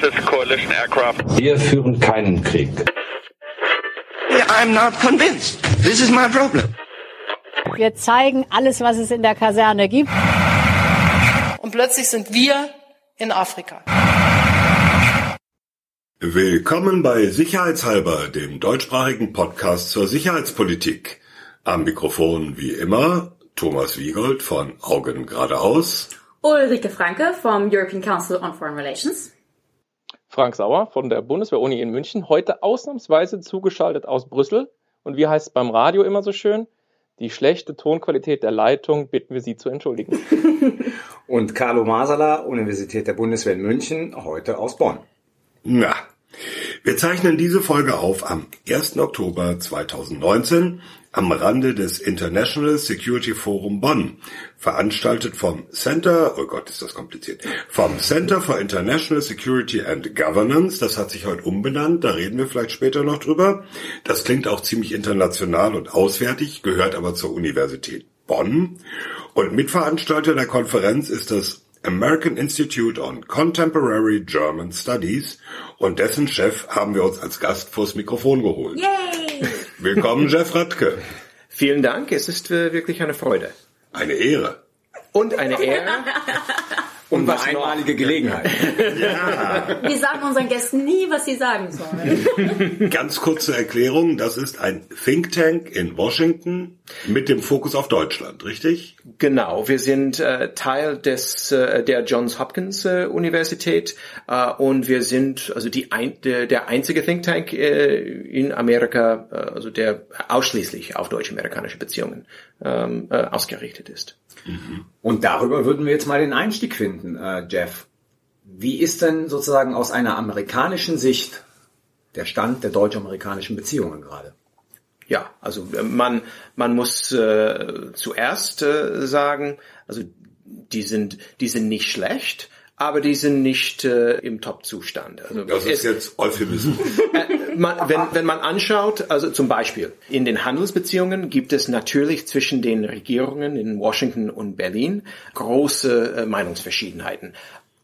This coalition aircraft. Wir führen keinen Krieg. I'm not convinced. This is my problem. Wir zeigen alles, was es in der Kaserne gibt. Und plötzlich sind wir in Afrika. Willkommen bei Sicherheitshalber, dem deutschsprachigen Podcast zur Sicherheitspolitik. Am Mikrofon wie immer Thomas Wiegold von Augen geradeaus. Ulrike Franke vom European Council on Foreign Relations. Frank Sauer von der Bundeswehr-Uni in München, heute ausnahmsweise zugeschaltet aus Brüssel. Und wie heißt es beim Radio immer so schön? Die schlechte Tonqualität der Leitung bitten wir Sie zu entschuldigen. Und Carlo Masala, Universität der Bundeswehr in München, heute aus Bonn. Na, wir zeichnen diese Folge auf am 1. Oktober 2019 am Rande des International Security Forum Bonn, veranstaltet vom Center, oh Gott, ist das kompliziert, vom Center for International Security and Governance, das hat sich heute umbenannt, da reden wir vielleicht später noch drüber. Das klingt auch ziemlich international und auswärtig, gehört aber zur Universität Bonn. Und Mitveranstalter der Konferenz ist das American Institute on Contemporary German Studies und dessen Chef haben wir uns als Gast vors Mikrofon geholt. Yay! Willkommen, Jeff Radke. Vielen Dank, es ist äh, wirklich eine Freude. Eine Ehre. Und eine Ehre. Und was einmalige Gelegenheit. Ja. Wir sagen unseren Gästen nie, was sie sagen sollen. Ganz kurze Erklärung, das ist ein Think Tank in Washington mit dem Fokus auf Deutschland, richtig? Genau, wir sind äh, Teil des äh, der Johns Hopkins äh, Universität äh, und wir sind also die ein, der, der einzige Think Tank äh, in Amerika, äh, also der ausschließlich auf deutsch-amerikanische Beziehungen ähm, äh, ausgerichtet ist. Und darüber würden wir jetzt mal den Einstieg finden, äh, Jeff. Wie ist denn sozusagen aus einer amerikanischen Sicht der Stand der deutsch-amerikanischen Beziehungen gerade? Ja, also äh, man man muss äh, zuerst äh, sagen, also die sind die sind nicht schlecht, aber die sind nicht äh, im Top-Zustand. Also Das ist es- jetzt Euphemismus. Äh, man, wenn, wenn man anschaut, also zum Beispiel in den Handelsbeziehungen gibt es natürlich zwischen den Regierungen in Washington und Berlin große äh, Meinungsverschiedenheiten.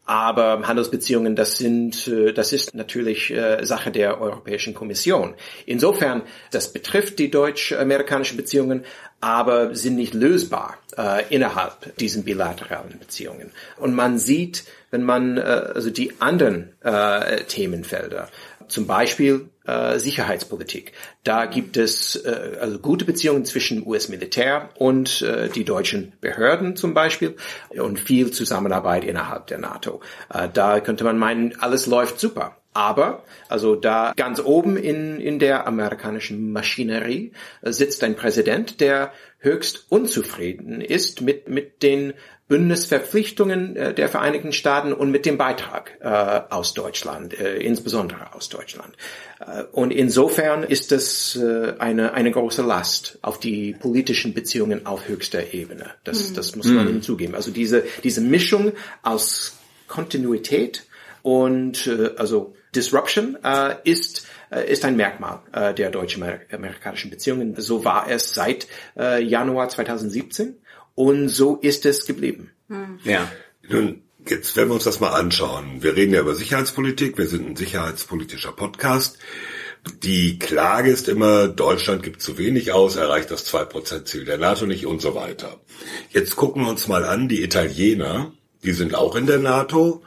Aber Handelsbeziehungen, das sind, äh, das ist natürlich äh, Sache der Europäischen Kommission. Insofern, das betrifft die deutsch-amerikanischen Beziehungen, aber sind nicht lösbar äh, innerhalb diesen bilateralen Beziehungen. Und man sieht, wenn man äh, also die anderen äh, Themenfelder, zum Beispiel äh, Sicherheitspolitik. Da gibt es äh, also gute Beziehungen zwischen US-Militär und äh, die deutschen Behörden zum Beispiel und viel Zusammenarbeit innerhalb der NATO. Äh, da könnte man meinen, alles läuft super. Aber, also da ganz oben in, in der amerikanischen Maschinerie äh, sitzt ein Präsident, der höchst unzufrieden ist mit, mit den Bündnisverpflichtungen äh, der Vereinigten Staaten und mit dem Beitrag äh, aus Deutschland, äh, insbesondere aus Deutschland. Äh, und insofern ist das äh, eine, eine große Last auf die politischen Beziehungen auf höchster Ebene. Das, das muss man hinzugeben. Also diese, diese Mischung aus Kontinuität und äh, also Disruption äh, ist äh, ist ein Merkmal äh, der deutsch-amerikanischen Beziehungen. So war es seit äh, Januar 2017 und so ist es geblieben. Ja. Nun, jetzt werden wir uns das mal anschauen. Wir reden ja über Sicherheitspolitik, wir sind ein sicherheitspolitischer Podcast. Die Klage ist immer, Deutschland gibt zu wenig aus, erreicht das 2%-Ziel der NATO nicht und so weiter. Jetzt gucken wir uns mal an, die Italiener, die sind auch in der NATO,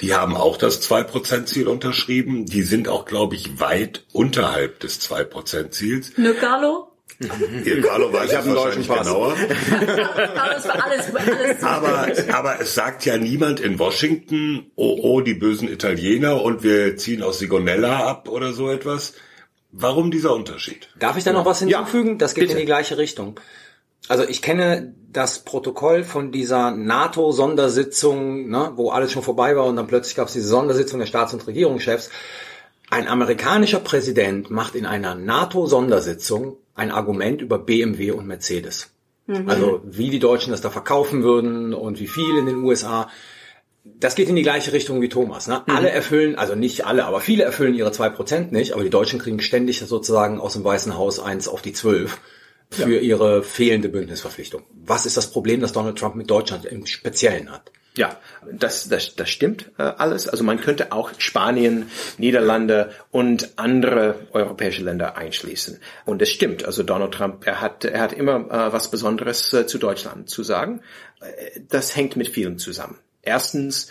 die haben auch das 2%-Ziel unterschrieben, die sind auch, glaube ich, weit unterhalb des 2%-Ziels. Ne, Carlo? Ihr Carlo weiß Ich hab es einen deutschen wahrscheinlich Pass. genauer. Alles, alles, alles. Aber, aber es sagt ja niemand in Washington, oh, oh, die bösen Italiener und wir ziehen aus Sigonella ab oder so etwas. Warum dieser Unterschied? Darf ich da noch was hinzufügen? das geht bitte. in die gleiche Richtung. Also ich kenne das Protokoll von dieser NATO-Sondersitzung, ne, wo alles schon vorbei war und dann plötzlich gab es diese Sondersitzung der Staats- und Regierungschefs. Ein amerikanischer Präsident macht in einer NATO-Sondersitzung ein Argument über BMW und Mercedes. Also wie die Deutschen das da verkaufen würden und wie viel in den USA. Das geht in die gleiche Richtung wie Thomas. Ne? Alle erfüllen, also nicht alle, aber viele erfüllen ihre 2% nicht, aber die Deutschen kriegen ständig sozusagen aus dem Weißen Haus eins auf die 12 für ihre fehlende Bündnisverpflichtung. Was ist das Problem, das Donald Trump mit Deutschland im Speziellen hat? Ja, das, das, das stimmt äh, alles. Also man könnte auch Spanien, Niederlande und andere europäische Länder einschließen. Und es stimmt. Also Donald Trump, er hat, er hat immer äh, was Besonderes äh, zu Deutschland zu sagen. Äh, das hängt mit vielem zusammen. Erstens,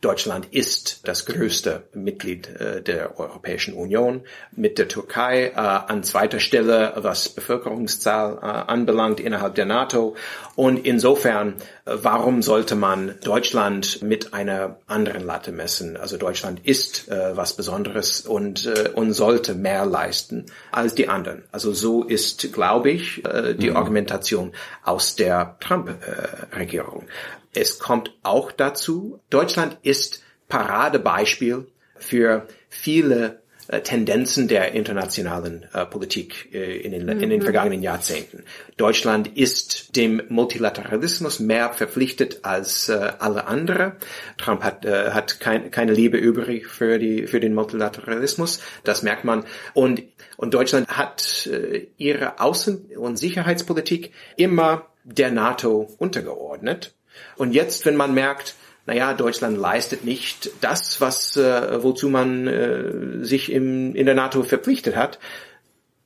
Deutschland ist das größte Mitglied äh, der Europäischen Union mit der Türkei äh, an zweiter Stelle, was Bevölkerungszahl äh, anbelangt innerhalb der NATO. Und insofern, äh, warum sollte man Deutschland mit einer anderen Latte messen? Also Deutschland ist äh, was Besonderes und, und sollte mehr leisten als die anderen. Also so ist, glaube ich, die mhm. Argumentation aus der Trump-Regierung. Es kommt auch dazu, Deutschland ist Paradebeispiel für viele äh, Tendenzen der internationalen äh, Politik äh, in, den, mhm. in den mhm. vergangenen Jahrzehnten. Deutschland ist dem Multilateralismus mehr verpflichtet als äh, alle andere. Trump hat, äh, hat kein, keine Liebe übrig für, die, für den Multilateralismus, das merkt man. Und, und Deutschland hat äh, ihre Außen- und Sicherheitspolitik immer der NATO untergeordnet. Und jetzt, wenn man merkt, naja, Deutschland leistet nicht das, was äh, wozu man äh, sich im, in der NATO verpflichtet hat,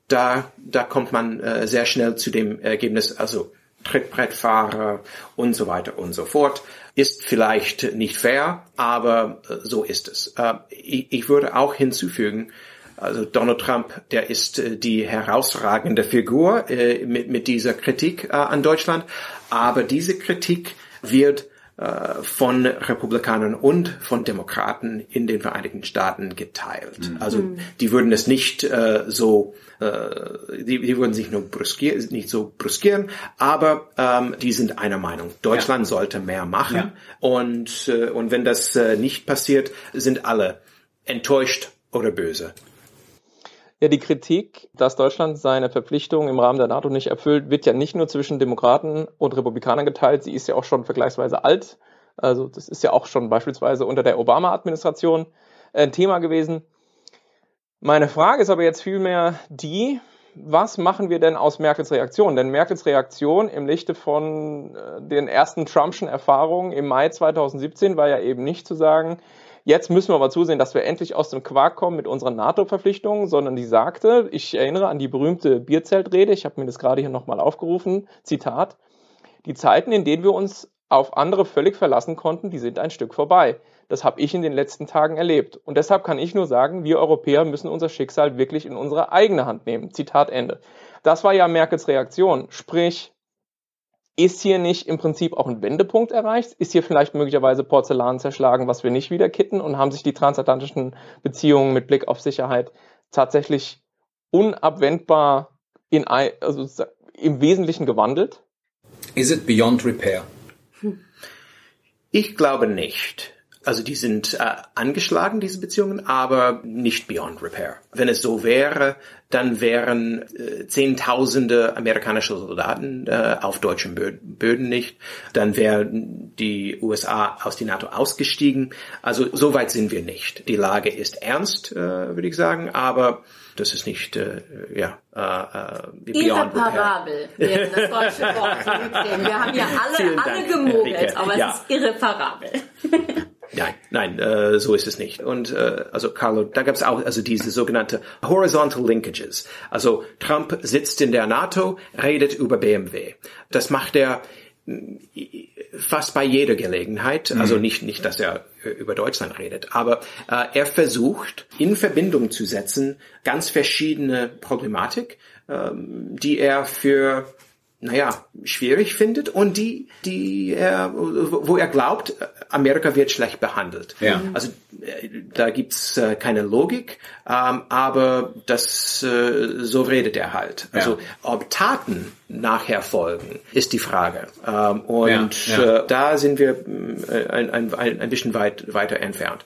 da, da kommt man äh, sehr schnell zu dem Ergebnis, also Trittbrettfahrer und so weiter und so fort. Ist vielleicht nicht fair, aber äh, so ist es. Äh, ich, ich würde auch hinzufügen, also Donald Trump, der ist äh, die herausragende Figur mit, mit dieser Kritik an Deutschland, aber diese Kritik wird äh, von Republikanern und von Demokraten in den Vereinigten Staaten geteilt. Mhm. Also mhm. die würden es nicht äh, so, äh, die, die würden sich nur bruskieren, nicht so bruskieren, aber ähm, die sind einer Meinung. Deutschland ja. sollte mehr machen ja. und äh, und wenn das äh, nicht passiert, sind alle enttäuscht oder böse. Ja, die Kritik, dass Deutschland seine Verpflichtungen im Rahmen der NATO nicht erfüllt, wird ja nicht nur zwischen Demokraten und Republikanern geteilt, sie ist ja auch schon vergleichsweise alt. Also das ist ja auch schon beispielsweise unter der Obama-Administration ein Thema gewesen. Meine Frage ist aber jetzt vielmehr die, was machen wir denn aus Merkels Reaktion? Denn Merkels Reaktion im Lichte von äh, den ersten Trumpschen Erfahrungen im Mai 2017 war ja eben nicht zu sagen, Jetzt müssen wir aber zusehen, dass wir endlich aus dem Quark kommen mit unseren NATO-Verpflichtungen, sondern die sagte, ich erinnere an die berühmte Bierzeltrede, ich habe mir das gerade hier nochmal aufgerufen, Zitat, die Zeiten, in denen wir uns auf andere völlig verlassen konnten, die sind ein Stück vorbei. Das habe ich in den letzten Tagen erlebt. Und deshalb kann ich nur sagen, wir Europäer müssen unser Schicksal wirklich in unsere eigene Hand nehmen. Zitat Ende. Das war ja Merkels Reaktion. Sprich, ist hier nicht im Prinzip auch ein Wendepunkt erreicht? Ist hier vielleicht möglicherweise Porzellan zerschlagen, was wir nicht wieder kitten? Und haben sich die transatlantischen Beziehungen mit Blick auf Sicherheit tatsächlich unabwendbar in, also im Wesentlichen gewandelt? Is it beyond repair? Ich glaube nicht. Also die sind äh, angeschlagen, diese Beziehungen, aber nicht beyond repair. Wenn es so wäre, dann wären äh, Zehntausende amerikanische Soldaten äh, auf deutschen Böden nicht. Dann wären die USA aus die NATO ausgestiegen. Also so weit sind wir nicht. Die Lage ist ernst, äh, würde ich sagen, aber das ist nicht, äh, ja, äh, äh Irreparabel wäre das deutsche Wort. Wir haben ja alle, alle gemogelt, aber es ja. ist irreparabel. Nein, nein, äh, so ist es nicht. Und äh, also Carlo, da gab es auch also diese sogenannte horizontal linkages. Also Trump sitzt in der NATO, redet über BMW. Das macht er mm, fast bei jeder Gelegenheit, mhm. also nicht nicht, dass er über Deutschland redet, aber äh, er versucht in Verbindung zu setzen ganz verschiedene Problematik, ähm, die er für naja, schwierig findet und die, die er, wo er glaubt, Amerika wird schlecht behandelt. Ja. Also äh, da gibt's äh, keine Logik, ähm, aber das äh, so redet er halt. Ja. Also ob Taten nachher folgen, ist die Frage. Ähm, und ja, ja. Äh, da sind wir äh, ein, ein, ein bisschen weit weiter entfernt.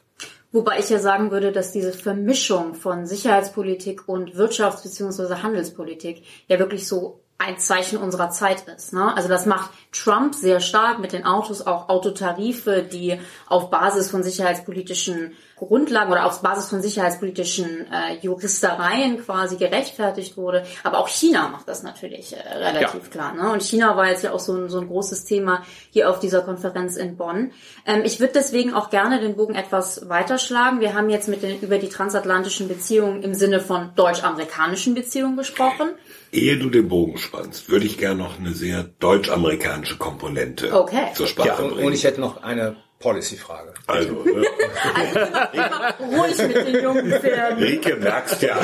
Wobei ich ja sagen würde, dass diese Vermischung von Sicherheitspolitik und Wirtschafts- bzw. Handelspolitik ja wirklich so ein Zeichen unserer Zeit ist. Ne? Also das macht Trump sehr stark mit den Autos, auch Autotarife, die auf Basis von sicherheitspolitischen Grundlagen oder auf Basis von sicherheitspolitischen äh, Juristereien quasi gerechtfertigt wurde. Aber auch China macht das natürlich äh, relativ ja. klar. Ne? Und China war jetzt ja auch so ein, so ein großes Thema hier auf dieser Konferenz in Bonn. Ähm, ich würde deswegen auch gerne den Bogen etwas weiterschlagen. Wir haben jetzt mit den, über die transatlantischen Beziehungen im Sinne von deutsch-amerikanischen Beziehungen gesprochen. Ehe du den Bogen spannst, würde ich gerne noch eine sehr deutsch-amerikanische Komponente okay. zur Sprache ja, und, bringen. Und ich hätte noch eine Policy-Frage. Also, äh, also ruhig mit den jungen Pferden. Rike, merkst ja.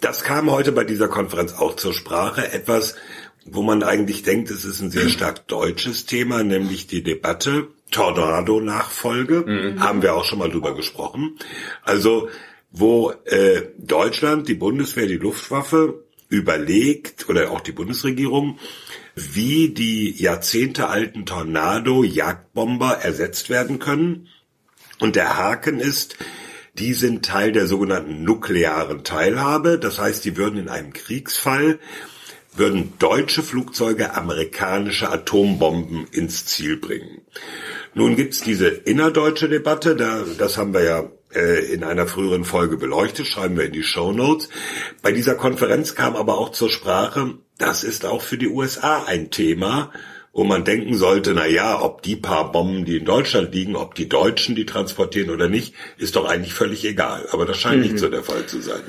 das kam heute bei dieser Konferenz auch zur Sprache. Etwas, wo man eigentlich denkt, es ist ein sehr stark deutsches Thema, nämlich die Debatte Tornado-Nachfolge. Mhm. Haben wir auch schon mal drüber gesprochen. Also, wo äh, Deutschland, die Bundeswehr, die Luftwaffe überlegt oder auch die Bundesregierung, wie die jahrzehntealten Tornado-Jagdbomber ersetzt werden können. Und der Haken ist, die sind Teil der sogenannten nuklearen Teilhabe. Das heißt, die würden in einem Kriegsfall, würden deutsche Flugzeuge amerikanische Atombomben ins Ziel bringen. Nun gibt's diese innerdeutsche Debatte, da, das haben wir ja in einer früheren Folge beleuchtet, schreiben wir in die Show Notes. Bei dieser Konferenz kam aber auch zur Sprache, das ist auch für die USA ein Thema, wo man denken sollte, na ja, ob die paar Bomben, die in Deutschland liegen, ob die Deutschen die transportieren oder nicht, ist doch eigentlich völlig egal. Aber das scheint mhm. nicht so der Fall zu sein.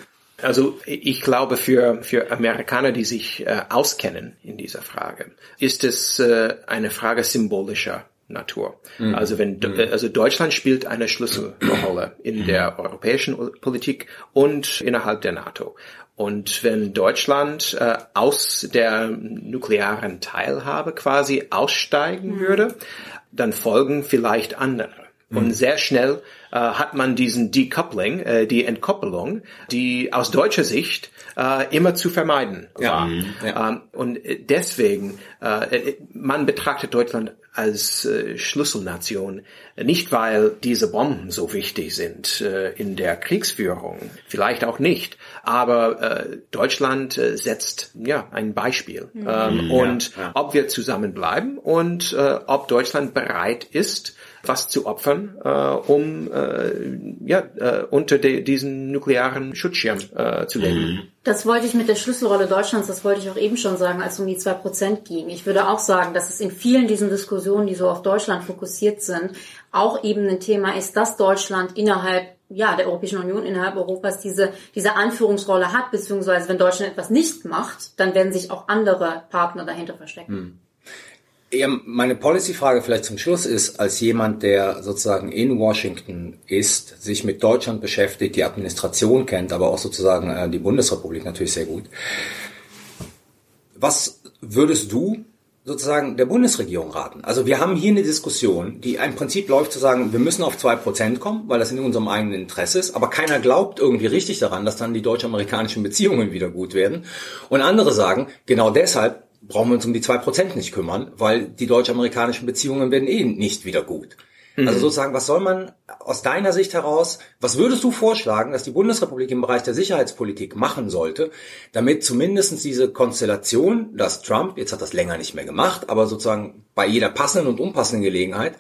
Also ich glaube, für, für Amerikaner, die sich äh, auskennen in dieser Frage, ist es äh, eine Frage symbolischer Natur. Mhm. Also wenn mhm. also Deutschland spielt eine Schlüsselrolle in mhm. der europäischen Politik und innerhalb der NATO. Und wenn Deutschland äh, aus der nuklearen Teilhabe quasi aussteigen mhm. würde, dann folgen vielleicht andere. Und sehr schnell äh, hat man diesen Decoupling, äh, die Entkoppelung, die aus deutscher Sicht äh, immer zu vermeiden war. Ja. Ja. Ähm, und deswegen, äh, äh, man betrachtet Deutschland als äh, Schlüsselnation, nicht weil diese Bomben so wichtig sind äh, in der Kriegsführung, vielleicht auch nicht, aber äh, Deutschland setzt ja ein Beispiel. Mhm. Ähm, ja, und ja. ob wir zusammenbleiben und ob Deutschland bereit ist, was zu opfern, äh, um äh, ja, äh, unter de, diesen nuklearen Schutzschirm äh, zu leben. Mhm. Das wollte ich mit der Schlüsselrolle Deutschlands, das wollte ich auch eben schon sagen, als es um die zwei Prozent ging. Ich würde auch sagen, dass es in vielen diesen Diskussionen, die so auf Deutschland fokussiert sind, auch eben ein Thema ist, dass Deutschland innerhalb ja, der Europäischen Union, innerhalb Europas diese, diese Anführungsrolle hat, beziehungsweise wenn Deutschland etwas nicht macht, dann werden sich auch andere Partner dahinter verstecken. Hm. Ja, meine Policy-Frage vielleicht zum Schluss ist, als jemand, der sozusagen in Washington ist, sich mit Deutschland beschäftigt, die Administration kennt, aber auch sozusagen äh, die Bundesrepublik natürlich sehr gut. Was würdest du sozusagen der Bundesregierung raten? Also wir haben hier eine Diskussion, die im Prinzip läuft zu sagen, wir müssen auf zwei Prozent kommen, weil das in unserem eigenen Interesse ist, aber keiner glaubt irgendwie richtig daran, dass dann die deutsch-amerikanischen Beziehungen wieder gut werden. Und andere sagen, genau deshalb brauchen wir uns um die zwei Prozent nicht kümmern, weil die deutsch-amerikanischen Beziehungen werden eh nicht wieder gut. Mhm. Also sozusagen, was soll man aus deiner Sicht heraus, was würdest du vorschlagen, dass die Bundesrepublik im Bereich der Sicherheitspolitik machen sollte, damit zumindest diese Konstellation, dass Trump, jetzt hat das länger nicht mehr gemacht, aber sozusagen bei jeder passenden und unpassenden Gelegenheit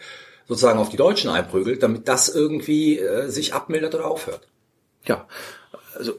sozusagen auf die Deutschen einprügelt, damit das irgendwie äh, sich abmildert oder aufhört? Ja, also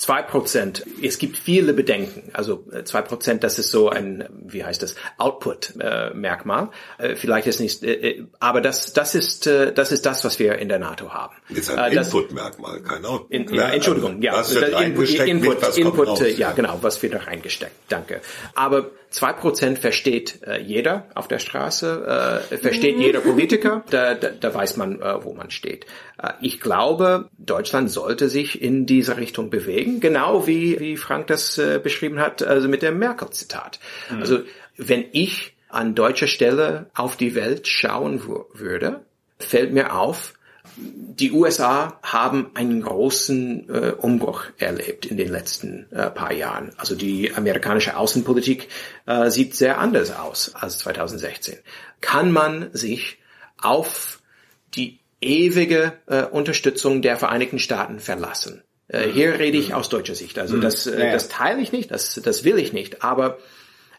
Zwei Prozent. Es gibt viele Bedenken. Also äh, zwei Prozent, das ist so ein, wie heißt das, Output-Merkmal. Äh, vielleicht ist nicht, äh, aber das, das ist, das ist das, was wir in der NATO haben. Ist ein Input-Merkmal, kein Output. In, ja, Entschuldigung, ja. Was wird Input, Input, Input ja, genau, was wird da reingesteckt. Danke. Aber zwei Prozent versteht jeder auf der Straße, versteht jeder Politiker. Da, da, da weiß man, wo man steht. Äh, ich glaube, Deutschland sollte sich in diese Richtung bewegen, genau wie, wie Frank das äh, beschrieben hat, also mit dem Merkel-Zitat. Mhm. Also wenn ich an deutscher Stelle auf die Welt schauen würde, fällt mir auf, die USA haben einen großen äh, Umbruch erlebt in den letzten äh, paar Jahren. Also die amerikanische Außenpolitik äh, sieht sehr anders aus als 2016. Kann man sich auf die ewige äh, Unterstützung der Vereinigten Staaten verlassen? Äh, hier rede ich aus deutscher Sicht. Also Mhm. das, äh, das teile ich nicht, das, das will ich nicht. Aber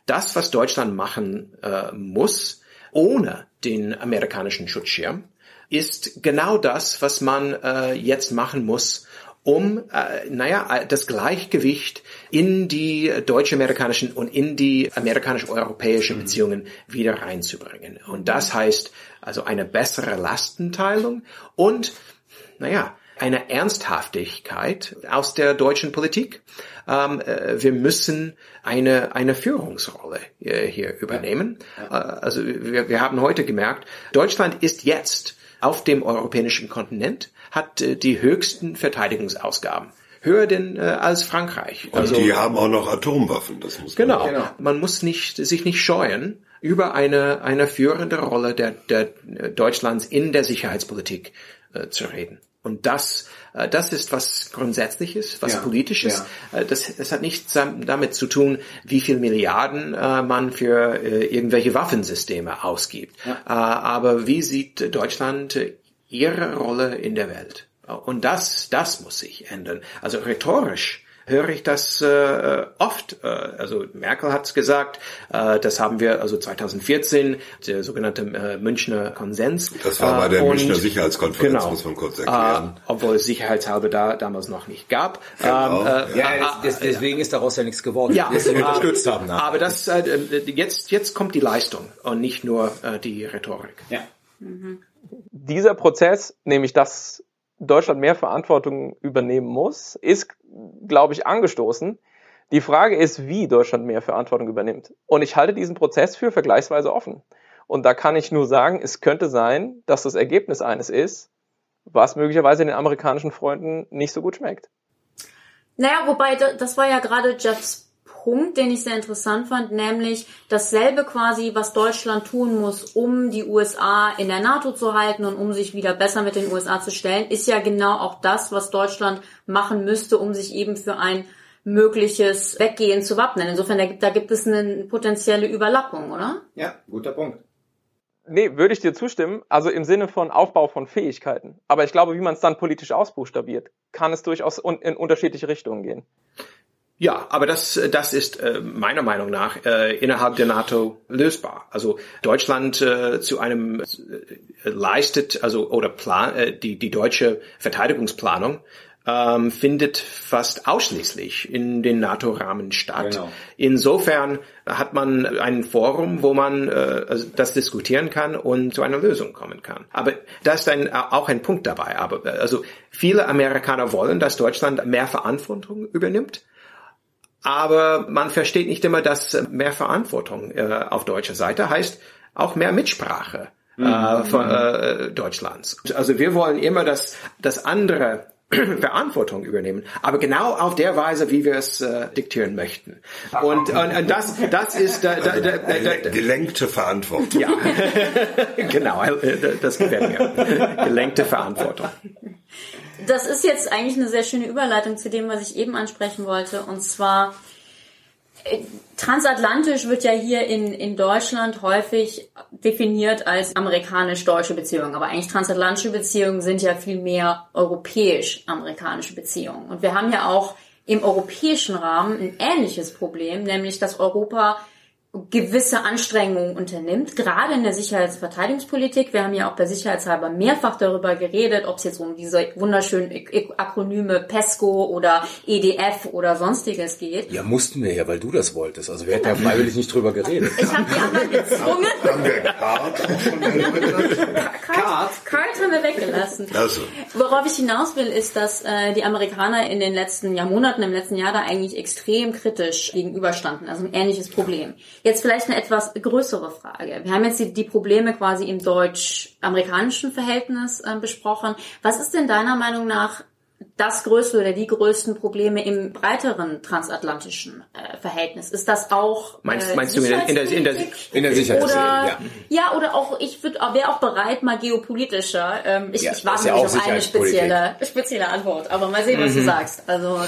das, was Deutschland machen äh, muss, ohne den amerikanischen Schutzschirm, ist genau das, was man äh, jetzt machen muss, um, äh, naja, das Gleichgewicht in die deutsch-amerikanischen und in die amerikanisch-europäische Beziehungen wieder reinzubringen. Und das heißt also eine bessere Lastenteilung und, naja, eine Ernsthaftigkeit aus der deutschen Politik. Ähm, äh, wir müssen eine, eine Führungsrolle äh, hier übernehmen. Äh, also wir, wir haben heute gemerkt, Deutschland ist jetzt auf dem europäischen Kontinent, hat äh, die höchsten Verteidigungsausgaben. Höher denn äh, als Frankreich. Und die haben auch noch Atomwaffen, das muss man Genau. Man muss nicht, sich nicht scheuen, über eine, eine führende Rolle der, der äh, Deutschlands in der Sicherheitspolitik äh, zu reden. Und das, äh, das ist was Grundsätzliches, was Ja, Politisches. Äh, das, das hat nichts damit zu tun, wie viel Milliarden äh, man für äh, irgendwelche Waffensysteme ausgibt. Äh, aber wie sieht Deutschland äh, ihre Rolle in der Welt? Und das, das muss sich ändern. Also rhetorisch höre ich das äh, oft. Äh, also Merkel hat es gesagt, äh, das haben wir also 2014, der sogenannte äh, Münchner Konsens. Das war bei der Äh, und- Münchner Sicherheitskonferenz, genau, muss man kurz erklären. Äh, obwohl es sicherheitshalber da damals noch nicht gab. Genau. Ähm, äh, Ja, äh, des, deswegen ist daraus ja nichts geworden, ja, das wir äh, unterstützt haben. nachher. Aber das äh, jetzt jetzt kommt die Leistung und nicht nur äh, die Rhetorik. Ja. dieser Prozess, nämlich dass Deutschland mehr Verantwortung übernehmen muss, ist, glaube ich, angestoßen. Die Frage ist, wie Deutschland mehr Verantwortung übernimmt. Und ich halte diesen Prozess für vergleichsweise offen. Und da kann ich nur sagen, es könnte sein, dass das Ergebnis eines ist, was möglicherweise den amerikanischen Freunden nicht so gut schmeckt. Naja, wobei, da- das war ja gerade Jeffs Punkt, den ich sehr interessant fand, nämlich dasselbe quasi, was Deutschland tun muss, um die USA in der NATO zu halten und um sich wieder besser mit den USA zu stellen, ist ja genau auch das, was Deutschland machen müsste, um sich eben für ein mögliches Weggehen zu wappnen. Insofern, da gibt, da gibt es eine potenzielle Überlappung, oder? Ja, guter Punkt. Nee, würde ich dir zustimmen. Also im Sinne von Aufbau von Fähigkeiten. Aber ich glaube, wie man es dann politisch ausbuchstabiert, kann es durchaus un in unterschiedliche Richtungen gehen. Ja, aber das, das ist äh, meiner Meinung nach äh, innerhalb der NATO lösbar. Also Deutschland äh, zu einem äh, leistet, also oder plan, äh, die die deutsche Verteidigungsplanung ähm, findet fast ausschließlich in den NATO-Rahmen statt. Genau. Insofern hat man ein Forum, wo man äh, also das diskutieren kann und zu einer Lösung kommen kann. Aber da ist ein, auch ein Punkt dabei. Aber äh, also viele Amerikaner wollen, dass Deutschland mehr Verantwortung übernimmt. Aber man versteht nicht immer, dass mehr Verantwortung äh, auf deutscher Seite heißt auch mehr Mitsprache äh, von äh, Deutschlands. Also wir wollen immer, dass dass andere Verantwortung übernehmen, aber genau auf der Weise, wie wir es äh, diktieren möchten. Und, und, und das, das ist da, da, da, da, da, Gelenkte Verantwortung. ja, genau, äh, das gefällt mir. Gelenkte Verantwortung. Das ist jetzt eigentlich eine sehr schöne Überleitung zu dem, was ich eben ansprechen wollte. Und zwar, transatlantisch wird ja hier in, in Deutschland häufig definiert als amerikanisch-deutsche Beziehungen. Aber eigentlich transatlantische Beziehungen sind ja viel mehr europäisch-amerikanische Beziehungen. Und wir haben ja auch im europäischen Rahmen ein ähnliches Problem, nämlich dass Europa gewisse Anstrengungen unternimmt, gerade in der Sicherheits- und Verteidigungspolitik. Wir haben ja auch bei Sicherheitshalber mehrfach darüber geredet, ob es jetzt um diese wunderschönen Ak- Akronyme PESCO oder EDF oder sonstiges geht. Ja, mussten wir ja, weil du das wolltest. Also wir hätten ja freiwillig nicht drüber geredet. Ich habe die anderen gezwungen. Haben wir auch schon Kalt, kalt haben wir weggelassen. Also, Worauf ich hinaus will, ist, dass äh, die Amerikaner in den letzten Jahrmonaten, im letzten Jahr da eigentlich extrem kritisch gegenüberstanden. Also ein ähnliches Problem. Jetzt vielleicht eine etwas größere Frage. Wir haben jetzt die, die Probleme quasi im deutsch-amerikanischen Verhältnis äh, besprochen. Was ist denn deiner Meinung nach das größte oder die größten Probleme im breiteren transatlantischen äh, Verhältnis? Ist das auch Meinst- äh, meinst du in der- in der- in der- in der Sicherheitspolitik, oder, ja. ja, oder auch, ich würde, wäre auch bereit, mal geopolitischer. Ähm, ich, Ja, ich warte ja auf eine spezielle, spezielle Antwort, aber mal sehen, was Mhm. du sagst. Also,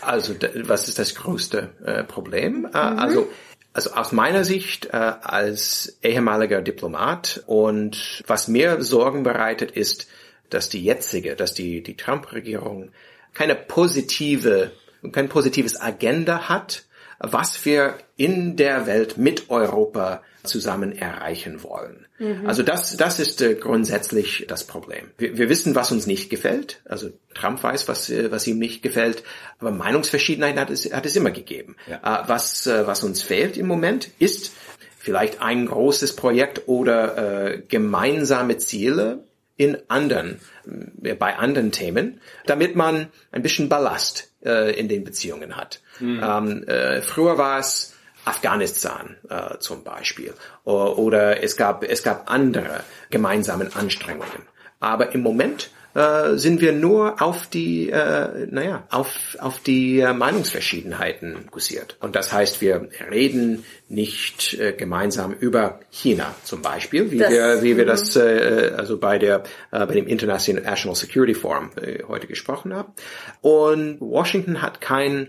Also was ist das größte äh, Problem? Äh, also also aus meiner Sicht äh, als ehemaliger Diplomat und was mir Sorgen bereitet ist, dass die jetzige, dass die die Trump-Regierung keine positive, kein positives Agenda hat, was wir in der Welt mit Europa zusammen erreichen wollen. Mhm. Also das, das ist äh, grundsätzlich das Problem. Wir, wir, wissen, was uns nicht gefällt. Also Trump weiß, was, äh, was ihm nicht gefällt. Aber Meinungsverschiedenheit hat es, hat es immer gegeben. Ja. Äh, was, äh, was uns fehlt im Moment ist vielleicht ein großes Projekt oder äh, gemeinsame Ziele in anderen, äh, bei anderen Themen, damit man ein bisschen Ballast äh, in den Beziehungen hat. Mhm. Ähm, äh, früher war es Afghanistan äh, zum Beispiel oder, oder es gab es gab andere gemeinsamen Anstrengungen. Aber im Moment äh, sind wir nur auf die, äh, naja, auf, auf die äh, Meinungsverschiedenheiten fokussiert. Und das heißt, wir reden nicht äh, gemeinsam über China zum Beispiel, wie das, wir, wie wir das äh, also bei der äh, bei dem International Security Forum äh, heute gesprochen haben. Und Washington hat kein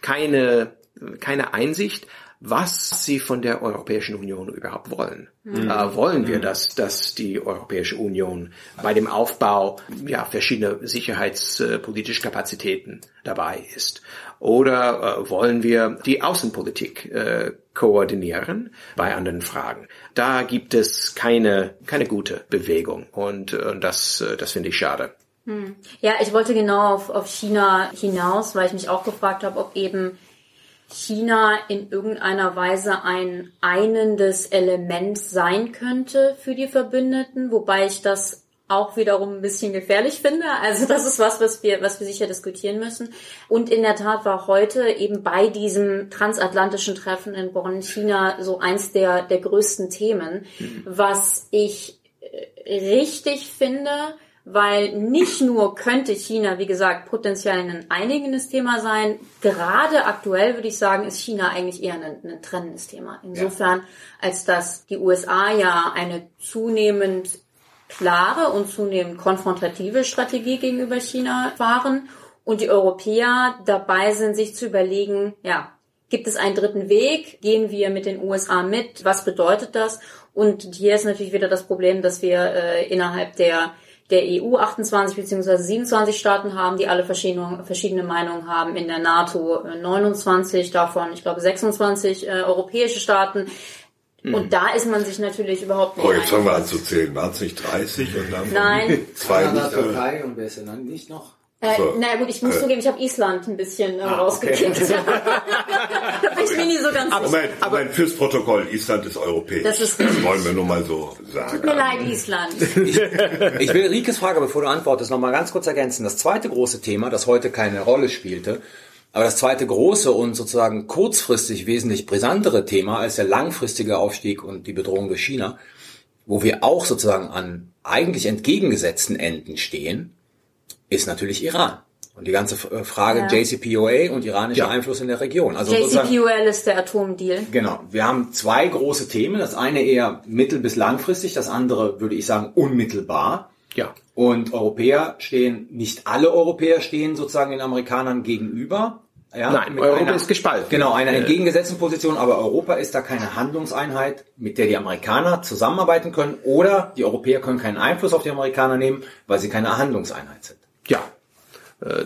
keine keine Einsicht, was sie von der Europäischen Union überhaupt wollen. Mhm. Äh, wollen wir, mhm. dass, dass die Europäische Union bei dem Aufbau ja, verschiedener sicherheitspolitische Kapazitäten dabei ist? Oder äh, wollen wir die Außenpolitik äh, koordinieren bei anderen Fragen? Da gibt es keine, keine gute Bewegung und äh, das, äh, das finde ich schade. Hm. Ja, ich wollte genau auf, auf China hinaus, weil ich mich auch gefragt habe, ob eben China in irgendeiner Weise ein einendes Element sein könnte für die Verbündeten, wobei ich das auch wiederum ein bisschen gefährlich finde. Also das ist was, was wir, was wir sicher diskutieren müssen. Und in der Tat war heute eben bei diesem transatlantischen Treffen in Bonn China so eins der, der größten Themen, mhm. was ich äh, richtig finde, weil nicht nur könnte China, wie gesagt, potenziell ein einigendes Thema sein, gerade aktuell würde ich sagen, ist China eigentlich eher ein, ein trennendes Thema. Insofern, ja. als dass die USA ja eine zunehmend klare und zunehmend konfrontative Strategie gegenüber China fahren und die Europäer dabei sind, sich zu überlegen, ja, gibt es einen dritten Weg? Gehen wir mit den USA mit? Was bedeutet das? Und hier ist natürlich wieder das Problem, dass wir äh, innerhalb der der EU 28 bzw. 27 Staaten haben, die alle verschiedene, verschiedene Meinungen haben. In der NATO 29, davon, ich glaube, 26 äh, europäische Staaten. Mhm. Und da ist man sich natürlich überhaupt nicht. Oh, jetzt fangen wir an zu zählen. Waren es nicht 30 und dann Nein. zwei Kanada, Türkei und wer ist denn dann nicht noch? Äh, so. Na gut, ich muss äh. zugeben, ich habe Island ein bisschen äh, ah, rausgekickt. Okay. ganz aber. Moment, aber Moment, fürs Protokoll, Island ist europäisch. Das ist das wollen wir nur mal so sagen. Tut mir leid, Island. Ich, ich will Rikes Frage, bevor du antwortest, noch mal ganz kurz ergänzen. Das zweite große Thema, das heute keine Rolle spielte, aber das zweite große und sozusagen kurzfristig wesentlich brisantere Thema als der langfristige Aufstieg und die Bedrohung durch China, wo wir auch sozusagen an eigentlich entgegengesetzten Enden stehen, ist natürlich Iran. Und die ganze äh, Frage ja. JCPOA und iranischer ja. Einfluss in der Region. Also JCPOA ist der Atomdeal. Genau. Wir haben zwei große Themen. Das eine eher mittel- bis langfristig, das andere würde ich sagen unmittelbar. Ja. Und Europäer stehen, nicht alle Europäer stehen sozusagen den Amerikanern gegenüber. Ja, Nein, Europa einer, ist gespalten. Genau, einer entgegengesetzten Position, aber Europa ist da keine Handlungseinheit, mit der die Amerikaner zusammenarbeiten können oder die Europäer können keinen Einfluss auf die Amerikaner nehmen, weil sie keine Handlungseinheit sind. Ja, äh,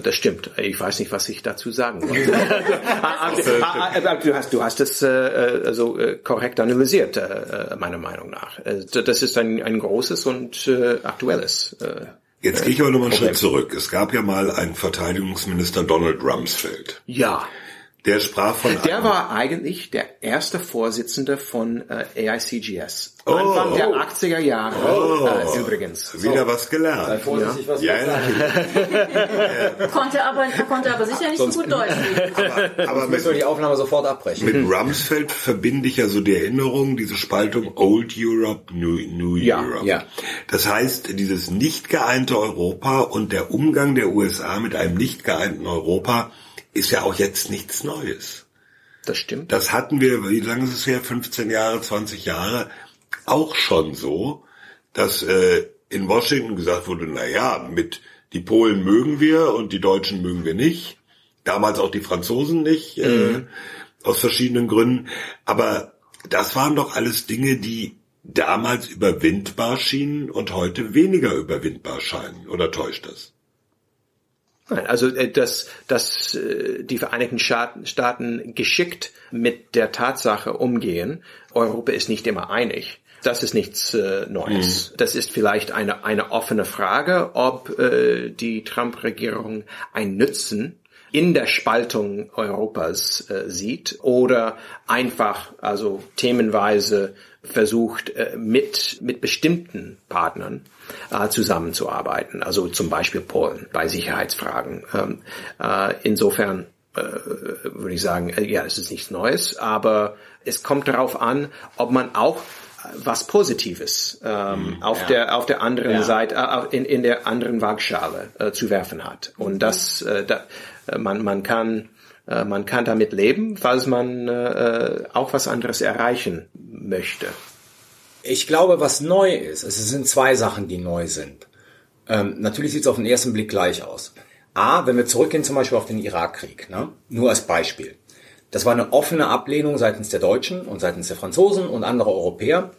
das stimmt. Ich weiß nicht, was ich dazu sagen soll. Ah, ah, ah, du hast, du hast es äh, also äh, korrekt analysiert, äh, meiner Meinung nach. Das ist ein, ein großes und äh, aktuelles. Äh, Jetzt gehe ich aber nochmal einen Schritt zurück. Es gab ja mal einen Verteidigungsminister Donald Rumsfeld. Ja. Der sprach von. Der war eigentlich der erste Vorsitzende von äh, AICGS. Oh, Anfang der 80er Jahre oh, äh, übrigens. Wieder so. was gelernt. Sei vorsichtig, was ja, ja. konnte aber konnte aber sicher nicht so gut Deutsch. aber, aber müssen wir die Aufnahme sofort abbrechen. Mit Rumsfeld verbinde ich ja so die Erinnerung, diese Spaltung Old Europe, New, New ja, Europe. Ja. Das heißt, dieses nicht geeinte Europa und der Umgang der USA mit einem nicht geeinten Europa ist ja auch jetzt nichts Neues. Das stimmt. Das hatten wir, wie lange ist es her? 15 Jahre, 20 Jahre auch schon so, dass äh, in Washington gesagt wurde, na ja, mit die Polen mögen wir und die Deutschen mögen wir nicht. Damals auch die Franzosen nicht, äh, mhm. äh, aus verschiedenen Gründen. Aber das waren doch alles Dinge, die damals überwindbar schienen und heute weniger überwindbar scheinen. Oder täuscht das? Nein, also äh, dass, dass äh, die Vereinigten Staaten geschickt mit der Tatsache umgehen, Europa ist nicht immer einig. Das ist nichts äh, Neues. Mhm. Das ist vielleicht eine, eine offene Frage, ob äh, die Trump-Regierung ein Nützen in der Spaltung Europas äh, sieht oder einfach also themenweise versucht äh, mit mit bestimmten Partnern äh, zusammenzuarbeiten, also zum Beispiel Polen bei Sicherheitsfragen. Ähm, äh, insofern äh, würde ich sagen, äh, ja, es ist nichts Neues, aber es kommt darauf an, ob man auch was Positives ähm, mhm, auf ja. der auf der anderen ja. Seite äh, in, in der anderen Waagschale äh, zu werfen hat und das äh, da, äh, man man kann äh, man kann damit leben, falls man äh, auch was anderes erreichen möchte. Ich glaube, was neu ist, es sind zwei Sachen, die neu sind. Ähm, natürlich sieht es auf den ersten Blick gleich aus. A, wenn wir zurückgehen zum Beispiel auf den Irakkrieg, ne? nur als Beispiel. Das war eine offene Ablehnung seitens der Deutschen und seitens der Franzosen und anderer Europäer.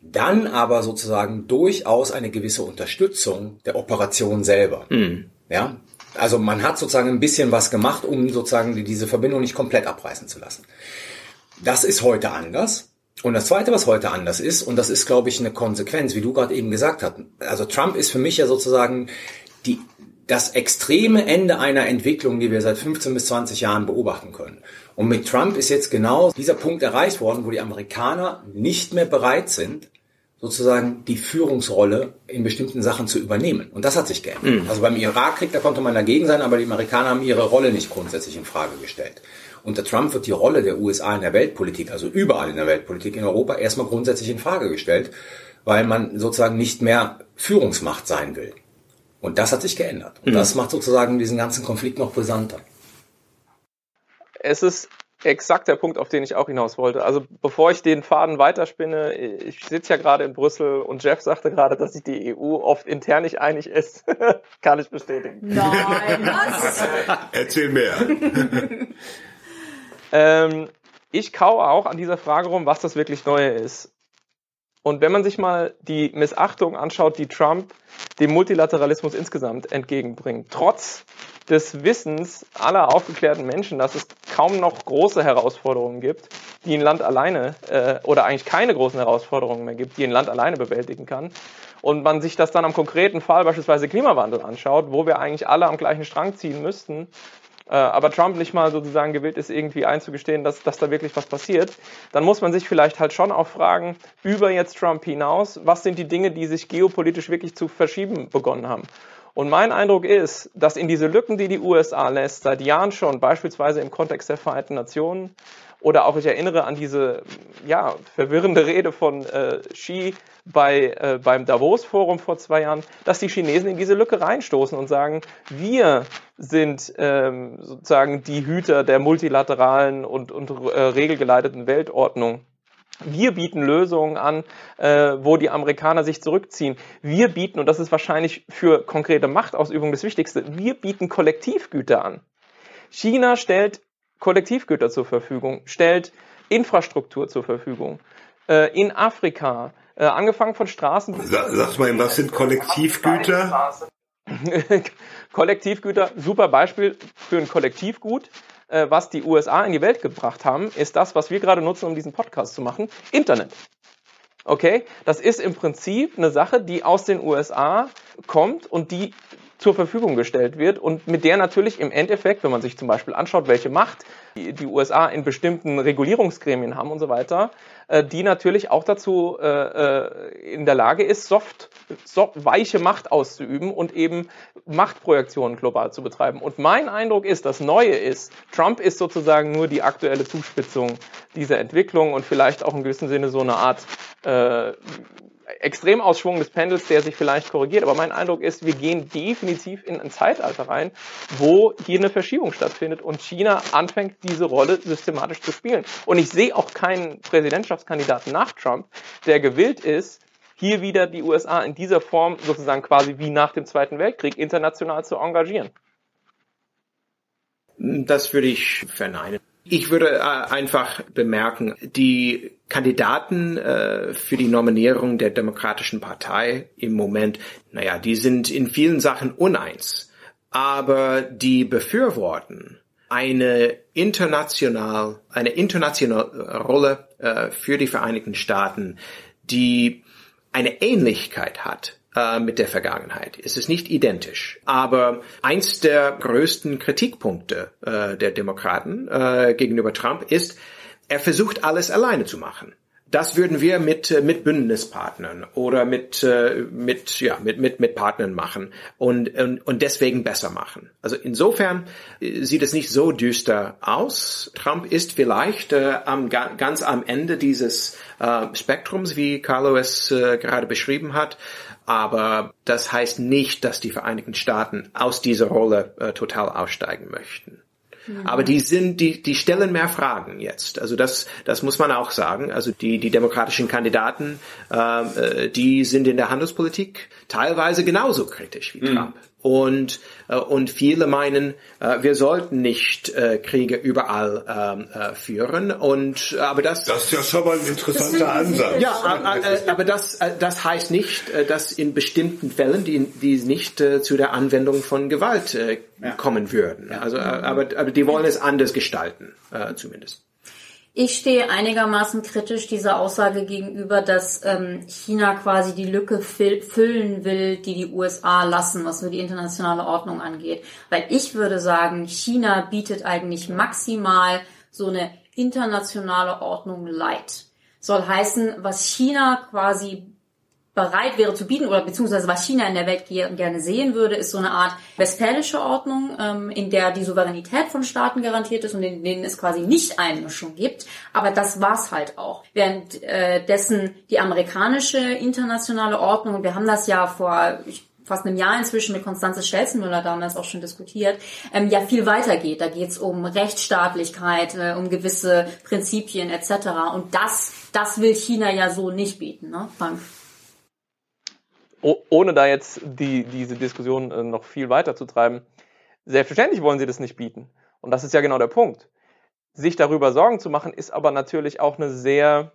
Dann aber sozusagen durchaus eine gewisse Unterstützung der Operation selber. Mhm. Ja, also man hat sozusagen ein bisschen was gemacht, um sozusagen diese Verbindung nicht komplett abreißen zu lassen. Das ist heute anders. Und das Zweite, was heute anders ist, und das ist, glaube ich, eine Konsequenz, wie du gerade eben gesagt hast. Also Trump ist für mich ja sozusagen die, das extreme Ende einer Entwicklung, die wir seit 15 bis 20 Jahren beobachten können. Und mit Trump ist jetzt genau dieser Punkt erreicht worden, wo die Amerikaner nicht mehr bereit sind, sozusagen die Führungsrolle in bestimmten Sachen zu übernehmen. Und das hat sich geändert. Mhm. Also beim Irakkrieg, da konnte man dagegen sein, aber die Amerikaner haben ihre Rolle nicht grundsätzlich in Frage gestellt. Unter Trump wird die Rolle der USA in der Weltpolitik, also überall in der Weltpolitik in Europa, erstmal grundsätzlich in Frage gestellt, weil man sozusagen nicht mehr Führungsmacht sein will. Und das hat sich geändert. Und mhm. das macht sozusagen diesen ganzen Konflikt noch brisanter. Es ist exakt der Punkt, auf den ich auch hinaus wollte. Also bevor ich den Faden weiterspinne, ich sitze ja gerade in Brüssel und Jeff sagte gerade, dass sich die EU oft intern nicht einig ist. Kann ich bestätigen. Nein, was? Erzähl mehr. ähm, ich kau auch an dieser Frage rum, was das wirklich Neue ist. Und wenn man sich mal die Missachtung anschaut, die Trump dem Multilateralismus insgesamt entgegenbringt, trotz des Wissens aller aufgeklärten Menschen, dass es kaum noch große Herausforderungen gibt, die ein Land alleine äh, oder eigentlich keine großen Herausforderungen mehr gibt, die ein Land alleine bewältigen kann. Und man sich das dann am konkreten Fall beispielsweise Klimawandel anschaut, wo wir eigentlich alle am gleichen Strang ziehen müssten, aber Trump nicht mal sozusagen gewillt ist, irgendwie einzugestehen, dass, dass da wirklich was passiert, dann muss man sich vielleicht halt schon auch fragen, über jetzt Trump hinaus, was sind die Dinge, die sich geopolitisch wirklich zu verschieben begonnen haben. Und mein Eindruck ist, dass in diese Lücken, die die USA lässt, seit Jahren schon, beispielsweise im Kontext der Vereinten Nationen, oder auch ich erinnere an diese ja, verwirrende Rede von äh, Xi bei, äh, beim Davos-Forum vor zwei Jahren, dass die Chinesen in diese Lücke reinstoßen und sagen, wir sind ähm, sozusagen die Hüter der multilateralen und, und äh, regelgeleiteten Weltordnung. Wir bieten Lösungen an, äh, wo die Amerikaner sich zurückziehen. Wir bieten, und das ist wahrscheinlich für konkrete Machtausübung das Wichtigste, wir bieten Kollektivgüter an. China stellt Kollektivgüter zur Verfügung, stellt Infrastruktur zur Verfügung. Äh, in Afrika, äh, angefangen von Straßen. Sag mal, was sind Kollektivgüter? Kollektivgüter, super Beispiel für ein Kollektivgut äh, was die USA in die Welt gebracht haben, ist das, was wir gerade nutzen, um diesen Podcast zu machen, Internet. Okay, das ist im Prinzip eine Sache, die aus den USA kommt und die zur Verfügung gestellt wird und mit der natürlich im Endeffekt, wenn man sich zum Beispiel anschaut, welche Macht die, USA in bestimmten Regulierungsgremien haben und so weiter, äh, die natürlich auch dazu äh, äh, in der Lage ist, soft, soft, weiche Macht auszuüben und eben Machtprojektionen global zu betreiben. Und mein Eindruck ist, das Neue ist, Trump ist sozusagen nur die aktuelle Zuspitzung dieser Entwicklung und vielleicht auch in gewissem Sinne so eine Art äh, Extremausschwung des Pendels, der sich vielleicht korrigiert. Aber mein Eindruck ist, wir gehen definitiv in ein Zeitalter rein, wo hier eine Verschiebung stattfindet und China anfängt, diese Rolle systematisch zu spielen. Und ich sehe auch keinen Präsidentschaftskandidaten nach Trump, der gewillt ist, hier wieder die USA in dieser Form sozusagen quasi wie nach dem Zweiten Weltkrieg international zu engagieren. Das würde ich verneinen. Ich würde äh, einfach bemerken, die Kandidaten äh, für die Nominierung der Demokratischen Partei im Moment, naja, die sind in vielen Sachen uneins. aber die befürworten eine international, eine internationale Rolle äh, für die Vereinigten Staaten, die eine Ähnlichkeit hat äh, mit der Vergangenheit. Es ist nicht identisch. Aber eins der größten Kritikpunkte äh, der Demokraten äh, gegenüber Trump ist, er versucht alles alleine zu machen. Das würden wir mit äh, mit Bündnispartnern oder mit äh, mit ja mit mit mit Partnern machen und und, und deswegen besser machen. Also insofern äh, sieht es nicht so düster aus. Trump ist vielleicht äh, am ganz am Ende dieses äh, Spektrums, wie Carlo es äh, gerade beschrieben hat. Aber das heißt nicht, dass die Vereinigten Staaten aus dieser Rolle äh, total aussteigen möchten. Aber die sind, die, die stellen mehr Fragen jetzt. Also das, das muss man auch sagen. Also die, die demokratischen Kandidaten, äh, die sind in der Handelspolitik teilweise genauso kritisch wie Trump. Mhm. Und, äh, und viele meinen, äh, wir sollten nicht äh, Kriege überall ähm, äh, führen. Und aber das das ist ja schon mal ein interessanter Ansatz. Ja, äh, aber das äh, das heißt nicht, äh, dass in bestimmten Fällen die die nicht äh, zu der Anwendung von Gewalt äh, ja. kommen würden. Also äh, aber aber die wollen es anders gestalten, äh, zumindest. Ich stehe einigermaßen kritisch dieser Aussage gegenüber, dass ähm, China quasi die Lücke füllen will, die die USA lassen, was so die internationale Ordnung angeht. Weil ich würde sagen, China bietet eigentlich maximal so eine internationale Ordnung light. Soll heißen, was China quasi bereit wäre zu bieten oder beziehungsweise was China in der Welt gerne sehen würde, ist so eine Art westfälische Ordnung, ähm, in der die Souveränität von Staaten garantiert ist und in denen es quasi nicht Einmischung gibt. Aber das war's halt auch. Währenddessen äh, die amerikanische internationale Ordnung, wir haben das ja vor fast einem Jahr inzwischen mit Konstanze Stelzenmüller damals auch schon diskutiert, ähm, ja viel weiter geht. Da geht es um Rechtsstaatlichkeit, äh, um gewisse Prinzipien etc. Und das, das will China ja so nicht bieten, ne, Frank? Ohne da jetzt die, diese Diskussion äh, noch viel weiter zu treiben, selbstverständlich wollen sie das nicht bieten. Und das ist ja genau der Punkt. Sich darüber Sorgen zu machen, ist aber natürlich auch eine sehr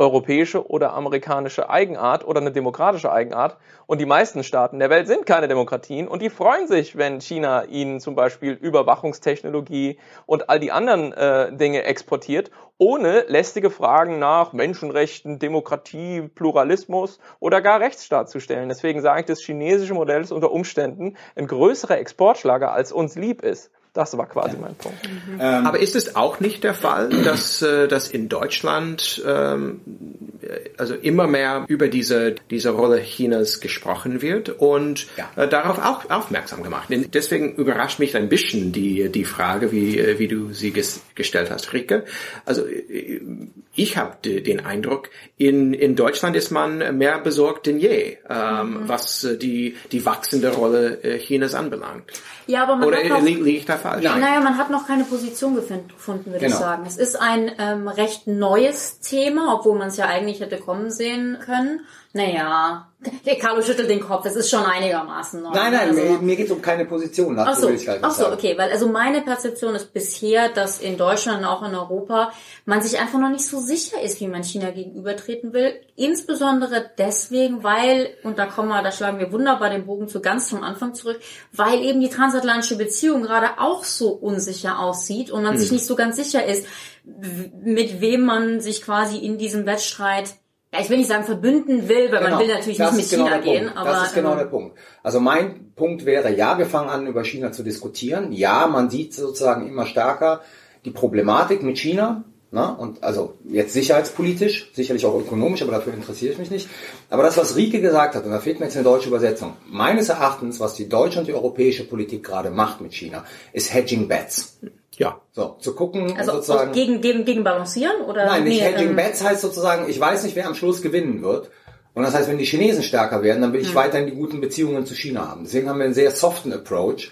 europäische oder amerikanische Eigenart oder eine demokratische Eigenart. Und die meisten Staaten der Welt sind keine Demokratien und die freuen sich, wenn China ihnen zum Beispiel Überwachungstechnologie und all die anderen äh, Dinge exportiert, ohne lästige Fragen nach Menschenrechten, Demokratie, Pluralismus oder gar Rechtsstaat zu stellen. Deswegen sage ich, das chinesische Modell ist unter Umständen ein größerer Exportschlager, als uns lieb ist. Das war quasi mein Punkt. Mhm. Aber ist es auch nicht der Fall, dass, äh, dass in Deutschland ähm, also immer mehr über diese, diese Rolle Chinas gesprochen wird und ja. äh, darauf auch aufmerksam gemacht? Deswegen überrascht mich ein bisschen die, die Frage, wie, äh, wie du sie ges gestellt hast, Rike. Also ich habe den Eindruck, in, in Deutschland ist man mehr besorgt denn je, ähm, mhm. was die, die wachsende Rolle Chinas anbelangt. Ja, aber man Oder hat noch, liege ich da falsch? Nein. Naja, man hat noch keine Position gefunden, würde genau. ich sagen. Es ist ein ähm, recht neues Thema, obwohl man es ja eigentlich hätte kommen sehen können. Naja, Carlo schüttelt den Kopf, es ist schon einigermaßen neu. Nein, nein, also, mir, mir geht es um keine Position. Ach so, ach so okay, weil also meine Perzeption ist bisher, dass in Deutschland und auch in Europa man sich einfach noch nicht so sicher ist, wie man China gegenübertreten will. Insbesondere deswegen, weil, und da kommen wir, da schlagen wir wunderbar den Bogen zu ganz zum Anfang zurück, weil eben die transatlantische Beziehung gerade auch so unsicher aussieht und man hm. sich nicht so ganz sicher ist, mit wem man sich quasi in diesem Wettstreit ja, ich will nicht sagen verbünden will, weil genau. man will natürlich nicht mit genau China gehen. Punkt. Aber, das ist genau ähm, der Punkt. Also mein Punkt wäre, ja, wir fangen an, über China zu diskutieren. Ja, man sieht sozusagen immer stärker die Problematik mit China. Ne? Und also jetzt sicherheitspolitisch, sicherlich auch ökonomisch, aber dafür interessiere ich mich nicht. Aber das, was Rike gesagt hat, und da fehlt mir jetzt eine deutsche Übersetzung, meines Erachtens, was die deutsche und die europäische Politik gerade macht mit China, ist Hedging Bets. Ja. So, zu gucken also sozusagen. Gegen, gegen, gegen balancieren oder? Nein, nicht nee, Hedging ähm, Bets heißt sozusagen, ich weiß nicht, wer am Schluss gewinnen wird. Und das heißt, wenn die Chinesen stärker werden, dann will ich mhm. weiterhin die guten Beziehungen zu China haben. Deswegen haben wir einen sehr soften Approach,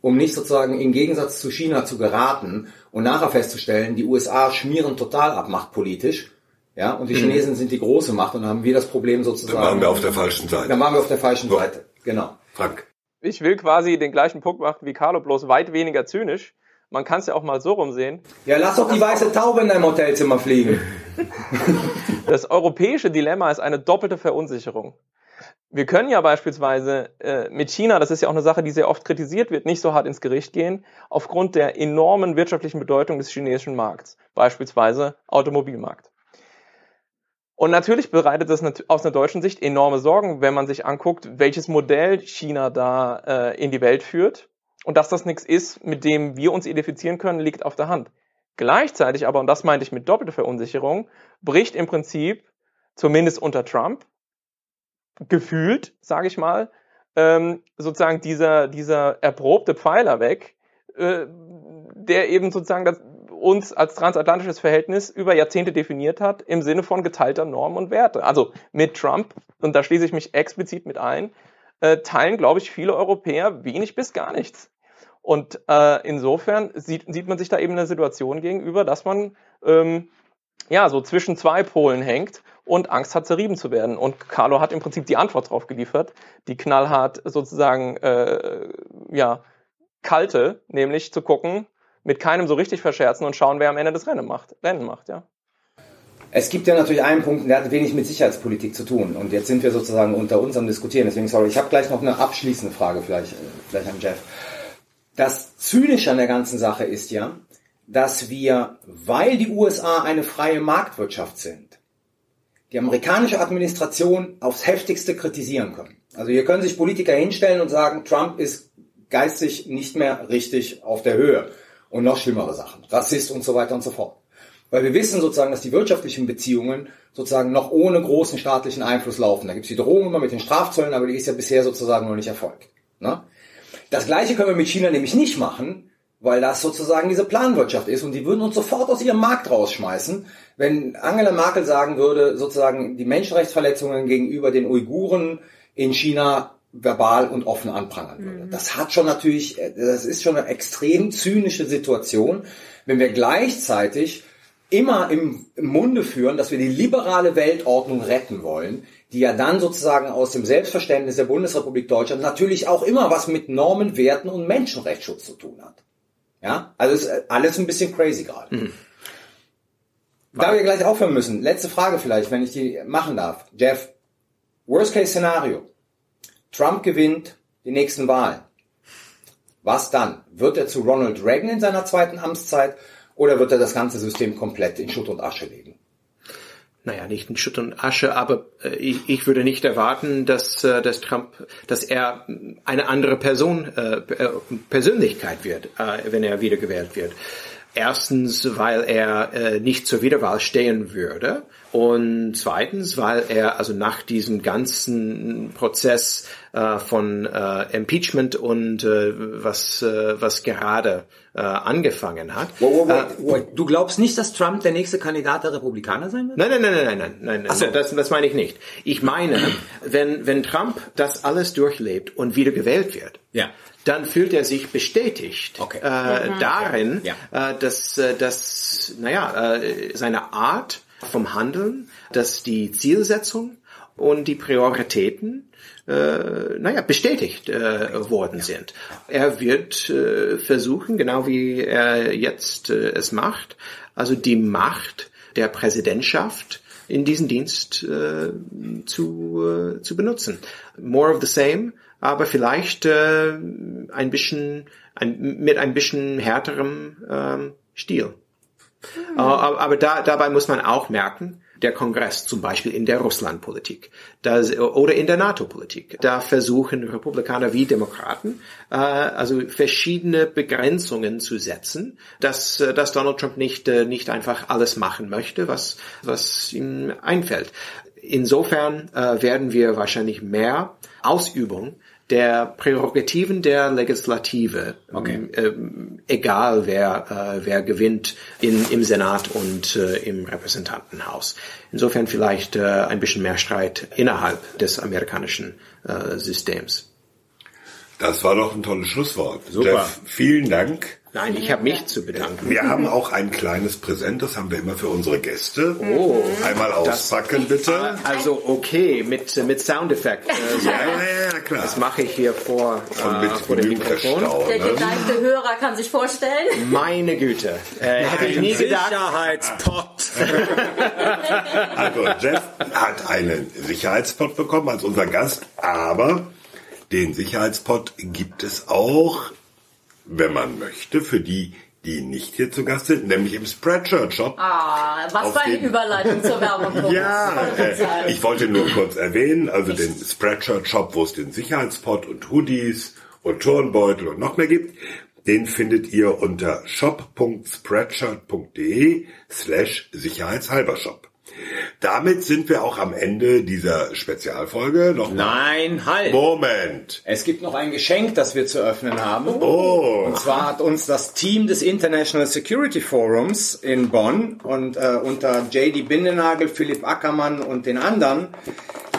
um nicht sozusagen im Gegensatz zu China zu geraten und nachher festzustellen, die USA schmieren total ab machtpolitisch. Ja, und die mhm. Chinesen sind die große Macht und dann haben wir das Problem sozusagen. Dann waren wir auf der falschen Seite. Dann waren wir auf der falschen so. Seite. Genau. Frank. Ich will quasi den gleichen Punkt machen wie Carlo, bloß weit weniger zynisch man kann es ja auch mal so rumsehen. Ja, lass doch die weiße Taube in deinem Hotelzimmer fliegen. Das europäische Dilemma ist eine doppelte Verunsicherung. Wir können ja beispielsweise äh, mit China, das ist ja auch eine Sache, die sehr oft kritisiert wird, nicht so hart ins Gericht gehen, aufgrund der enormen wirtschaftlichen Bedeutung des chinesischen Markts, beispielsweise Automobilmarkt. Und natürlich bereitet das aus einer deutschen Sicht enorme Sorgen, wenn man sich anguckt, welches Modell China da äh, in die Welt führt. Und dass das nichts ist, mit dem wir uns identifizieren können, liegt auf der Hand. Gleichzeitig aber, und das meinte ich mit doppelter Verunsicherung, bricht im Prinzip, zumindest unter Trump, gefühlt, sage ich mal, ähm, sozusagen dieser, dieser erprobte Pfeiler weg, äh, der eben sozusagen das, uns als transatlantisches Verhältnis über Jahrzehnte definiert hat im Sinne von geteilter Normen und Werte. Also mit Trump, und da schließe ich mich explizit mit ein, äh, teilen, glaube ich, viele Europäer wenig bis gar nichts. Und äh, insofern sieht, sieht man sich da eben eine Situation gegenüber, dass man ähm, ja so zwischen zwei Polen hängt und Angst hat, zerrieben zu werden. Und Carlo hat im Prinzip die Antwort drauf geliefert, die knallhart sozusagen äh, ja kalte, nämlich zu gucken, mit keinem so richtig verscherzen und schauen, wer am Ende das Rennen macht. Rennen macht, ja. Es gibt ja natürlich einen Punkt, der hat wenig mit Sicherheitspolitik zu tun. Und jetzt sind wir sozusagen unter uns am Diskutieren. Deswegen, sorry, ich habe gleich noch eine abschließende Frage vielleicht, vielleicht an Jeff. Das Zynische an der ganzen Sache ist ja, dass wir, weil die USA eine freie Marktwirtschaft sind, die amerikanische Administration aufs heftigste kritisieren können. Also hier können sich Politiker hinstellen und sagen, Trump ist geistig nicht mehr richtig auf der Höhe und noch schlimmere Sachen, Rassist und so weiter und so fort. Weil wir wissen sozusagen, dass die wirtschaftlichen Beziehungen sozusagen noch ohne großen staatlichen Einfluss laufen. Da gibt es die Drohung immer mit den Strafzöllen, aber die ist ja bisher sozusagen noch nicht erfolgt. Ne? Das gleiche können wir mit China nämlich nicht machen, weil das sozusagen diese Planwirtschaft ist und die würden uns sofort aus ihrem Markt rausschmeißen, wenn Angela Merkel sagen würde, sozusagen die Menschenrechtsverletzungen gegenüber den Uiguren in China verbal und offen anprangern würde. Mhm. Das hat schon natürlich, das ist schon eine extrem zynische Situation, wenn wir gleichzeitig immer im, im Munde führen, dass wir die liberale Weltordnung retten wollen, die ja dann sozusagen aus dem Selbstverständnis der Bundesrepublik Deutschland natürlich auch immer was mit Normen, Werten und Menschenrechtsschutz zu tun hat. Ja, also ist alles ein bisschen crazy gerade. Mhm. Da wir gleich aufhören müssen, letzte Frage vielleicht, wenn ich die machen darf. Jeff, Worst Case Szenario. Trump gewinnt die nächsten Wahlen. Was dann? Wird er zu Ronald Reagan in seiner zweiten Amtszeit oder wird er das ganze System komplett in Schutt und Asche legen? naja, nicht in Schutt und Asche, aber äh, ich, ich würde nicht erwarten, dass, äh, dass Trump, dass er eine andere Person, äh, äh Persönlichkeit wird, äh, wenn er wiedergewählt wird. Erstens, weil er äh, nicht zur Wiederwahl stehen würde. Und zweitens, weil er also nach diesem ganzen Prozess äh, von äh, Impeachment und äh, was, äh, was gerade äh, angefangen hat. Wait, wait, wait. Du glaubst nicht, dass Trump der nächste Kandidat der Republikaner sein wird? Nein, nein, nein, nein, nein, nein, nein. So. Das, das meine ich nicht. Ich meine, wenn, wenn Trump das alles durchlebt und wieder gewählt wird, ja dann fühlt er sich bestätigt okay. äh, mhm. darin, ja. äh, dass, äh, dass naja, äh, seine Art vom Handeln, dass die Zielsetzung und die Prioritäten äh, naja, bestätigt äh, worden sind. Er wird äh, versuchen, genau wie er jetzt äh, es macht, also die Macht der Präsidentschaft in diesen Dienst äh, zu, äh, zu benutzen. More of the same aber vielleicht äh, ein bisschen ein, mit ein bisschen härterem ähm, Stil. Mhm. aber, da, dabei muss man auch merken, der Kongress zum Beispiel in der Russlandpolitik oder in der NATO-Politik. Da versuchen Republikaner wie Demokraten äh, also verschiedene Begrenzungen zu setzen, dass, äh, dass Donald Trump nicht, äh, nicht einfach alles machen möchte, was, was ihm einfällt. Insofern äh, werden wir wahrscheinlich mehr Ausübung der Prärogativen der Legislative, okay. ähm, egal wer, äh, wer gewinnt in, im Senat und äh, im Repräsentantenhaus. Insofern vielleicht äh, ein bisschen mehr Streit innerhalb des amerikanischen äh, Systems. Das war doch ein tolles Schlusswort. Super. Jeff, vielen Dank Nein, ich habe mich zu bedanken. Wir haben auch ein kleines Präsent, das haben wir immer für unsere Gäste. Oh. Einmal auspacken, bitte. Also okay, mit, mit Soundeffekt. Äh. Ja, ja, ja, klar. Das mache ich hier vor, Und mit äh, vor dem Mikrofon. Der ne? geneigte Hörer kann sich vorstellen. Meine Güte. Äh, hätte ich nie gedacht. Sicherheitspot. Also Jeff hat einen Sicherheitspot bekommen als unser Gast, aber den Sicherheitspot gibt es auch, wenn man möchte, für die, die nicht hier zu Gast sind, nämlich im Spreadshirt Shop. Ah, was für eine Überleitung zur Werbung. Ja, äh, bezahlt. ich wollte nur kurz erwähnen, also den Spreadshirt Shop, wo es den Sicherheitspot und Hoodies und Turnbeutel und noch mehr gibt, den findet ihr unter shop.spreadshirt.de slash sicherheitshalber Shop. Damit sind wir auch am Ende dieser Spezialfolge. Noch Nein, halt. Moment. Es gibt noch ein Geschenk, das wir zu öffnen haben. Oh. Und zwar hat uns das Team des International Security Forums in Bonn und äh, unter JD Bindenagel, Philipp Ackermann und den anderen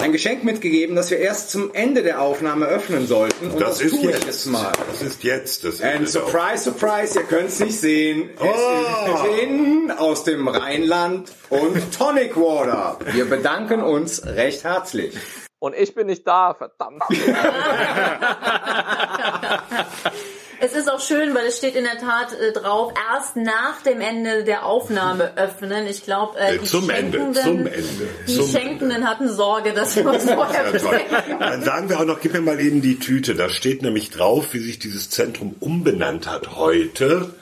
ein Geschenk mitgegeben, das wir erst zum Ende der Aufnahme öffnen sollten. Und das, Das ist tue ich jetzt. jetzt mal. Das ist jetzt das And surprise, surprise, ihr könnt es nicht sehen. Oh. Es ist Gin aus dem Rheinland und Tonic Water. Wir bedanken uns recht herzlich. Und ich bin nicht da, verdammt. Es ist auch schön, weil es steht in der Tat äh, drauf, erst nach dem Ende der Aufnahme öffnen. Ich glaube, äh, Äh, die zum Ende, Schenkenden, zum Ende, die zum Schenkenden hatten Sorge, dass wir uns vorher Ja. Dann sagen wir auch noch, gib mir mal eben die Tüte. Da steht nämlich drauf, wie sich dieses Zentrum umbenannt hat heute.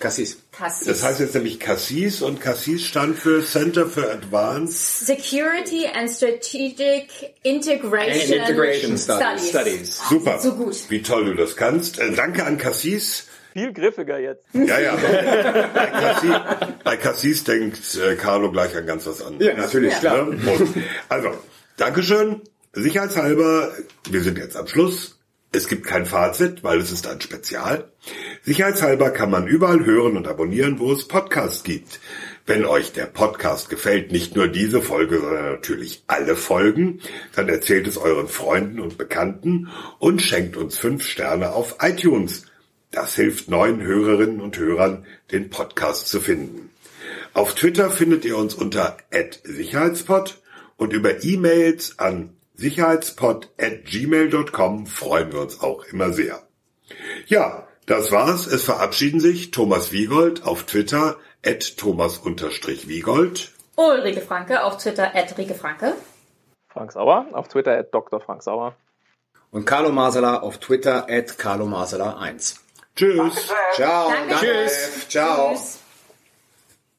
Cassis. Cassis. Das heißt jetzt nämlich Cassis und Cassis stand für Center for Advanced. Security and Strategic Integration, Integration Studies. Studies. Super. So gut. Wie toll du das kannst. Äh, danke an Cassis. Viel griffiger jetzt. Ja, ja. bei, Cassis, bei Cassis denkt äh, Carlo gleich an ganz was anderes. Ja, natürlich, Ja. klar. Und, also, Dankeschön. Sicherheitshalber, wir sind jetzt am Schluss. Es gibt kein Fazit, weil es ist ein Spezial. Sicherheitshalber kann man überall hören und abonnieren, wo es Podcasts gibt. Wenn euch der Podcast gefällt, nicht nur diese Folge, sondern natürlich alle Folgen, dann erzählt es euren Freunden und Bekannten und schenkt uns fünf Sterne auf iTunes. Das hilft neuen Hörerinnen und Hörern, den Podcast zu finden. Auf Twitter findet ihr uns unter @sicherheitspod und über E-Mails an sicherheitspod@gmail.com freuen wir uns auch immer sehr. Ja, das war's. Es verabschieden sich Thomas Wiegold auf Twitter @thomas_wiegold Ulrike Franke auf Twitter, at Rike Franke. Frank Sauer, auf Twitter at Dr. Frank Sauer. Und Carlo Masala auf Twitter at Carlo Masala 1. Tschüss. Ciao. Danke. Tschüss. Ciao. Tschüss.